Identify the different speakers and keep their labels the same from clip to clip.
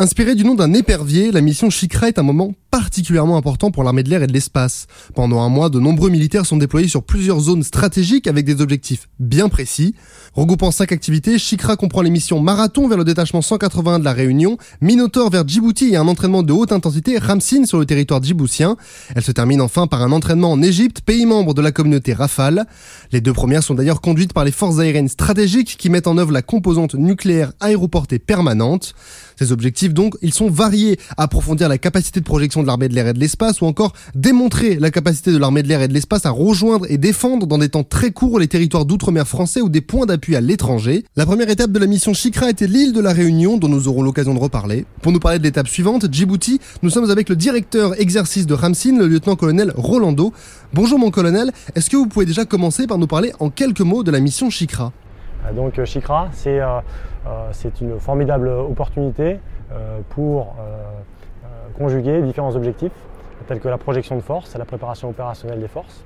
Speaker 1: Inspirée du nom d'un épervier, la mission Chikra est un moment particulièrement important pour l'armée de l'air et de l'espace. Pendant un mois, de nombreux militaires sont déployés sur plusieurs zones stratégiques avec des objectifs bien précis. Regroupant cinq activités, Chikra comprend les missions Marathon vers le détachement 181 de la Réunion, Minotaur vers Djibouti et un entraînement de haute intensité Ramsin sur le territoire djiboutien. Elle se termine enfin par un entraînement en Égypte, pays membre de la communauté Rafale. Les deux premières sont d'ailleurs conduites par les forces aériennes stratégiques qui mettent en œuvre la composante nucléaire aéroportée permanente. Ces objectifs donc, ils sont variés. Approfondir la capacité de projection de l'armée de l'air et de l'espace ou encore démontrer la capacité de l'armée de l'air et de l'espace à rejoindre et défendre dans des temps très courts les territoires d'outre-mer français ou des points d'appui à l'étranger. La première étape de la mission Chikra était l'île de la Réunion dont nous aurons l'occasion de reparler. Pour nous parler de l'étape suivante, Djibouti, nous sommes avec le directeur exercice de Ramsin, le lieutenant-colonel Rolando. Bonjour mon colonel, est-ce que vous pouvez déjà commencer par nous parler en quelques mots de la mission Chikra?
Speaker 2: Donc Chikra, c'est euh, euh, une formidable opportunité euh, pour euh, conjuguer différents objectifs tels que la projection de force et la préparation opérationnelle des forces.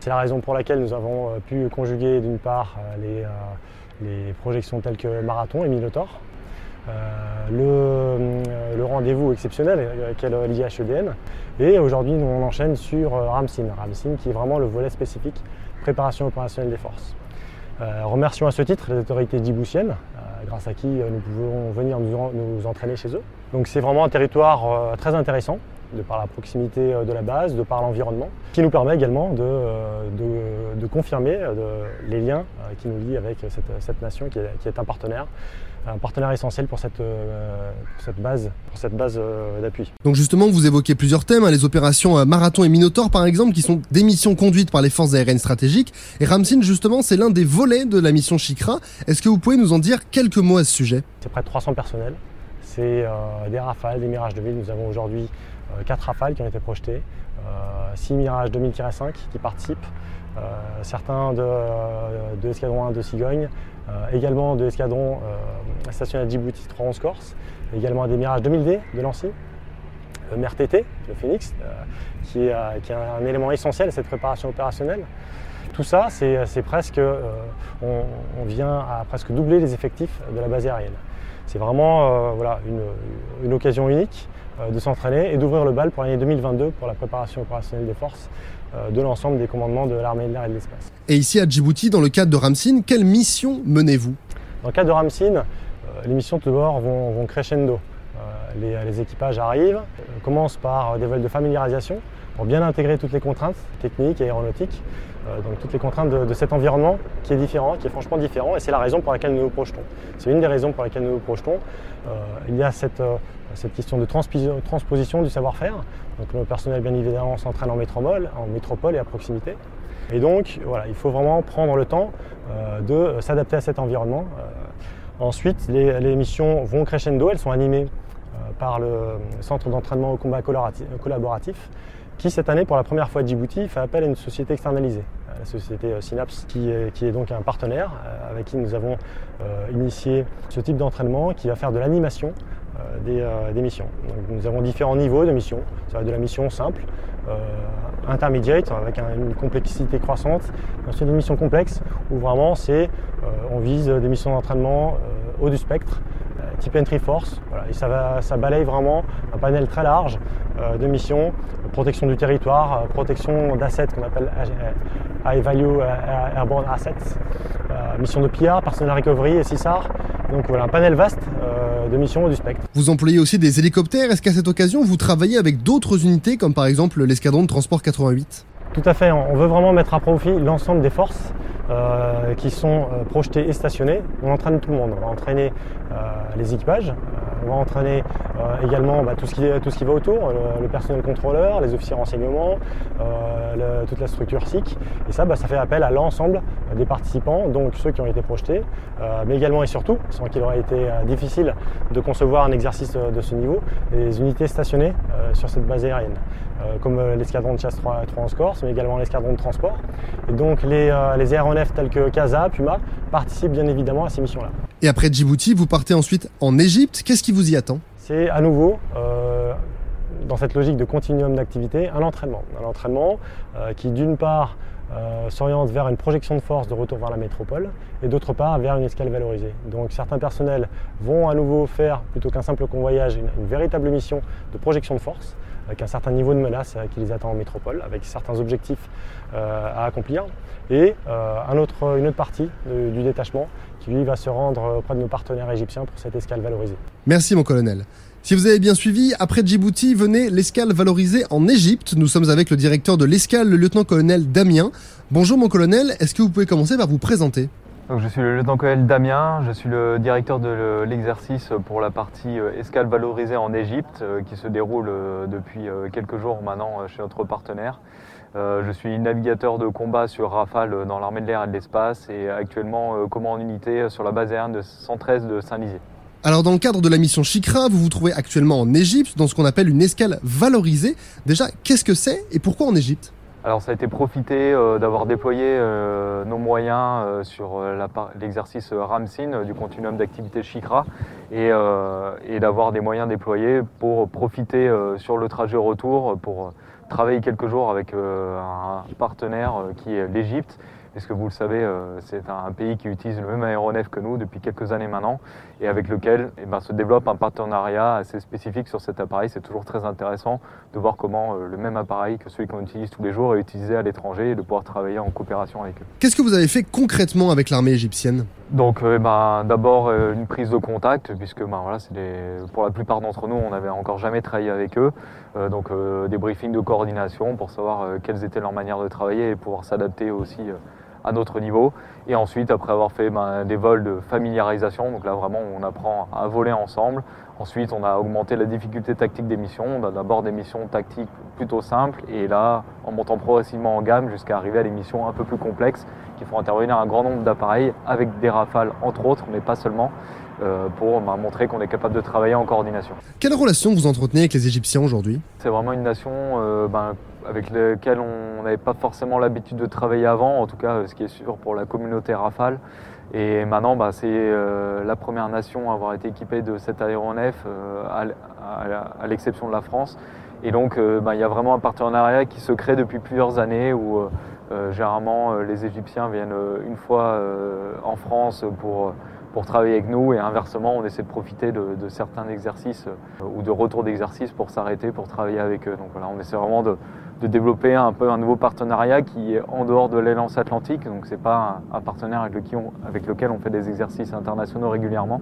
Speaker 2: C'est la raison pour laquelle nous avons pu conjuguer d'une part les, projections telles que Marathon et Minotaur, le, rendez-vous exceptionnel qu'est l'IHEDN, et aujourd'hui on enchaîne sur Ramsin, Ramsin qui est vraiment le volet spécifique préparation opérationnelle des forces. Remercions à ce titre les autorités djiboutiennes grâce à qui euh, nous pouvons venir nous, entraîner chez eux. Donc c'est vraiment un territoire euh, très intéressant de par la proximité euh, de la base, de par l'environnement, qui nous permet également de, confirmer les liens qui nous lient avec cette, nation qui est, un partenaire, un partenaire essentiel pour cette, base, pour cette base d'appui.
Speaker 1: Donc justement, vous évoquez plusieurs thèmes, hein, les opérations Marathon et Minotaur par exemple, qui sont des missions conduites par les forces aériennes stratégiques. Et Ramsin, justement, c'est l'un des volets de la mission Chikra. Est-ce que vous pouvez nous en dire quelques mots à ce sujet?
Speaker 2: C'est près de 300 personnels. C'est des Rafales, des Mirages 2000. Nous avons aujourd'hui 4 euh, Rafales qui ont été projetés, 6 euh, Mirage 2000-5 qui participent, euh, certains de, l'escadron 1 de Cigogne, également de l'escadron stationné à Djibouti 311 Corse, également des Mirages 2000D de Lancy, le MRTT, le Phoenix, qui est, un élément essentiel à cette préparation opérationnelle. Tout ça, c'est presque, on, vient à presque doubler les effectifs de la base aérienne. C'est vraiment voilà, une, occasion unique euh, de s'entraîner et d'ouvrir le bal pour l'année 2022 pour la préparation opérationnelle des forces euh, de l'ensemble des commandements de l'armée de l'air et de l'espace.
Speaker 1: Et ici à Djibouti, dans le cadre de Ramsin, quelle mission menez-vous?
Speaker 2: Dans le cadre de Ramsin, euh, les missions tout d'abord vont, crescendo. Les, équipages arrivent, commencent par des vols de familiarisation pour bien intégrer toutes les contraintes techniques et aéronautiques, donc toutes les contraintes de, cet environnement qui est différent, qui est franchement différent, et c'est la raison pour laquelle nous nous projetons. C'est une des raisons pour lesquelles nous nous projetons. il y a cette, cette question de transposition du savoir-faire. Donc le personnel bien évidemment s'entraîne en métropole, en métropole et à proximité. Et donc voilà, il faut vraiment prendre le temps euh, de s'adapter à cet environnement. Euh, ensuite, les, missions vont crescendo, elles sont animées euh, par le centre d'entraînement au combat collaboratif, qui cette année, pour la première fois à Djibouti, fait appel à une société externalisée, la société Synapse, qui est, donc un partenaire avec qui nous avons initié ce type d'entraînement, qui va faire de l'animation euh, euh, des, missions. nous avons différents niveaux de missions. Ça va de la mission simple, euh, intermediate, avec une complexité croissante, ensuite des missions complexes, où vraiment c'est, on vise des missions d'entraînement haut du spectre, type entry force. et ça, va, ça balaye vraiment un panel très large de missions, protection du territoire, protection d'assets qu'on appelle High Value Airborne Assets, mission de PR, personnel recovery et CISAR. Donc voilà, un panel vaste de missions du spectre.
Speaker 1: Vous employez aussi des hélicoptères. Est-ce qu'à cette occasion, vous travaillez avec d'autres unités, comme par exemple l'escadron de transport 88
Speaker 2: Tout à fait. On veut vraiment mettre à profit l'ensemble des forces euh, qui sont euh, projetées et stationnées. On entraîne tout le monde. On va entraîner euh, les équipages, on va entraîner euh, également bah, tout, ce qui, tout ce qui va autour, le, personnel contrôleur, les officiers renseignement, euh, toute la structure SIC. Et ça, bah, ça fait appel à l'ensemble des participants, donc ceux qui ont été projetés, euh, mais également et surtout, sans qu'il aurait été difficile de concevoir un exercice de ce niveau, les unités stationnées sur cette base aérienne, comme l'escadron de chasse 3, 3 en Corse, mais également l'escadron de transport. Et donc les, les aéronefs tels que CASA, Puma participent bien évidemment à ces missions-là.
Speaker 1: Et après Djibouti, vous partez ensuite en Égypte. Qu'est-ce qui vous y attend?
Speaker 2: C'est à nouveau, euh, dans cette logique de continuum d'activité, un entraînement. Un entraînement euh, qui, d'une part, euh, s'oriente vers une projection de force de retour vers la métropole et d'autre part vers une escale valorisée. Donc certains personnels vont à nouveau faire, plutôt qu'un simple convoyage, une, véritable mission de projection de force avec un certain niveau de menace qui les attend en métropole, avec certains objectifs à accomplir, et une autre partie du détachement qui lui va se rendre auprès de nos partenaires égyptiens pour cette escale valorisée.
Speaker 1: Merci mon colonel. Si vous avez bien suivi, après Djibouti venait l'escale valorisée en Égypte. Nous sommes avec le directeur de l'escale, le lieutenant-colonel Damien. Bonjour mon colonel, est-ce que vous pouvez commencer par vous présenter?
Speaker 3: Je suis le lieutenant-colonel Damien, je suis le directeur de l'exercice pour la partie euh, escale valorisée en Égypte euh, qui se déroule euh, depuis quelques jours maintenant chez notre partenaire. Je suis navigateur de combat sur Rafale dans l'armée de l'air et de l'espace et actuellement commandant unité sur la base aérienne de 113 de Saint-Lizier.
Speaker 1: Alors dans le cadre de la mission Shikra, vous vous trouvez actuellement en Égypte dans ce qu'on appelle une escale valorisée. Déjà, qu'est-ce que c'est et pourquoi en Égypte?
Speaker 3: Alors ça a été profité euh, d'avoir déployé euh, nos moyens euh, sur l'exercice RAMSIN du continuum d'activité Shikra et, et d'avoir des moyens déployés pour profiter sur le trajet retour pour travailler quelques jours avec un partenaire qui est l'Égypte puisque vous le savez, euh, c'est un pays qui utilise le même aéronef que nous depuis quelques années maintenant, et avec lequel eh ben, se développe un partenariat assez spécifique sur cet appareil. C'est toujours très intéressant de voir comment euh, le même appareil que celui qu'on utilise tous les jours est utilisé à l'étranger et de pouvoir travailler en coopération avec eux.
Speaker 1: Qu'est-ce que vous avez fait concrètement avec l'armée égyptienne?
Speaker 3: Donc euh, eh ben, d'abord une prise de contact puisque ben, voilà, pour la plupart d'entre nous on n'avait encore jamais travaillé avec eux. donc des briefings de coordination pour savoir quelles étaient leurs manières de travailler et pouvoir s'adapter aussi à notre niveau. Et ensuite, après avoir fait ben, des vols de familiarisation, donc là vraiment on apprend à voler ensemble. Ensuite, on a augmenté la difficulté tactique des missions. On a d'abord des missions tactiques plutôt simples et là, en montant progressivement en gamme jusqu'à arriver à des missions un peu plus complexes qui font intervenir un grand nombre d'appareils avec des rafales entre autres, mais pas seulement. Euh, pour ben, montrer qu'on est capable de travailler en coordination.
Speaker 1: Quelle relation vous entretenez avec les Égyptiens aujourd'hui?
Speaker 3: C'est vraiment une nation euh, ben, avec laquelle on n'avait pas forcément l'habitude de travailler avant, en tout cas ce qui est sûr pour la communauté Rafale. Et maintenant, ben, c'est la première nation à avoir été équipée de cet aéronef, à, l'exception de la France. Et donc, il y a vraiment un partenariat qui se crée depuis plusieurs années où généralement les Égyptiens viennent une fois en France pour pour travailler avec nous et inversement on essaie de profiter de, certains exercices euh, ou de retours d'exercice pour s'arrêter pour travailler avec eux. Donc voilà, on essaie vraiment de, développer un peu un nouveau partenariat qui est en dehors de l'élance atlantique. Donc c'est pas un, partenaire avec, avec, lequel on fait des exercices internationaux régulièrement,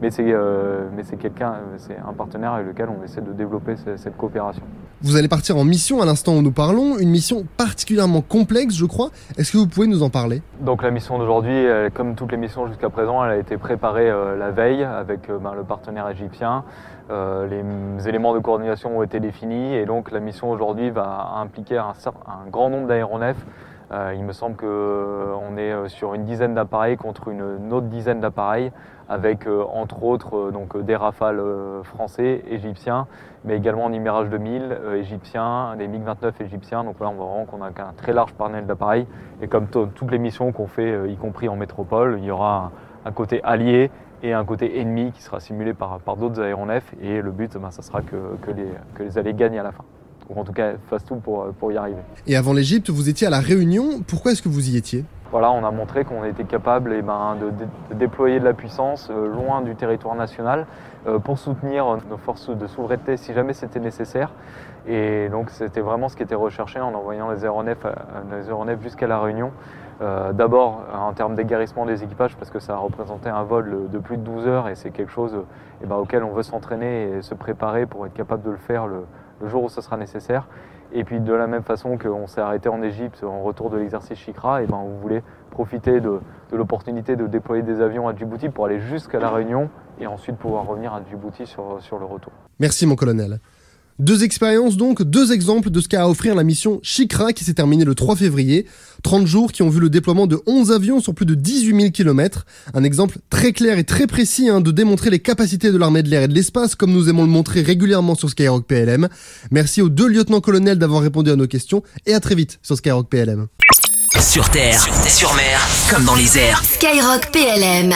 Speaker 3: mais c'est euh, quelqu'un, c'est un partenaire avec lequel on essaie de développer cette coopération.
Speaker 1: Vous allez partir en mission à l'instant où nous parlons, une mission particulièrement complexe, je crois. Est-ce que vous pouvez nous en parler?
Speaker 3: Donc la mission d'aujourd'hui, comme toutes les missions jusqu'à présent, elle a été préparée euh, la veille avec euh, ben, le partenaire égyptien. Euh, les éléments de coordination ont été définis et donc la mission aujourd'hui va impliquer un, un grand nombre d'aéronefs euh, il me semble qu'on euh, est euh, sur une dizaine d'appareils contre une, autre dizaine d'appareils, avec entre autres donc, des rafales français, égyptiens, mais également des Mirage 2000 égyptiens, des MiG-29 égyptiens. Donc là, on voit vraiment qu'on a un très large panel d'appareils. Et comme toutes les missions qu'on fait, y compris en métropole, il y aura un, côté allié et un côté ennemi qui sera simulé par, d'autres aéronefs. Et le but, ben, ça sera que les alliés gagnent à la fin ou en tout cas fasse tout pour, pour y arriver.
Speaker 1: Et avant l'Égypte, vous étiez à La Réunion. Pourquoi est-ce que vous y étiez?
Speaker 3: Voilà, on a montré qu'on était capable eh ben, de, déployer de la puissance euh, loin du territoire national euh, pour soutenir nos forces de souveraineté si jamais c'était nécessaire. Et donc c'était vraiment ce qui était recherché en envoyant les aéronefs, euh, les aéronefs jusqu'à La Réunion. D'abord en termes d'égarissement des équipages parce que ça représentait un vol de plus de 12 heures et c'est quelque chose eh ben, auquel on veut s'entraîner et se préparer pour être capable de le faire le, le jour où ce sera nécessaire. Et puis de la même façon qu'on s'est arrêté en Égypte en retour de l'exercice Chikra, et ben on voulait profiter de, l'opportunité de déployer des avions à Djibouti pour aller jusqu'à la Réunion et ensuite pouvoir revenir à Djibouti sur le retour.
Speaker 1: Merci mon colonel. Deux expériences donc, deux exemples de ce qu'a à offrir la mission Shikra qui s'est terminée le 3 février. 30 jours qui ont vu le déploiement de 11 avions sur plus de 18 000 km. Un exemple très clair et très précis hein, de démontrer les capacités de l'armée de l'air et de l'espace comme nous aimons le montrer régulièrement sur Skyrock PLM. Merci aux deux lieutenants-colonels d'avoir répondu à nos questions et à très vite sur Skyrock PLM.
Speaker 4: Sur terre, sur, terre, sur mer, comme dans les airs. Skyrock PLM.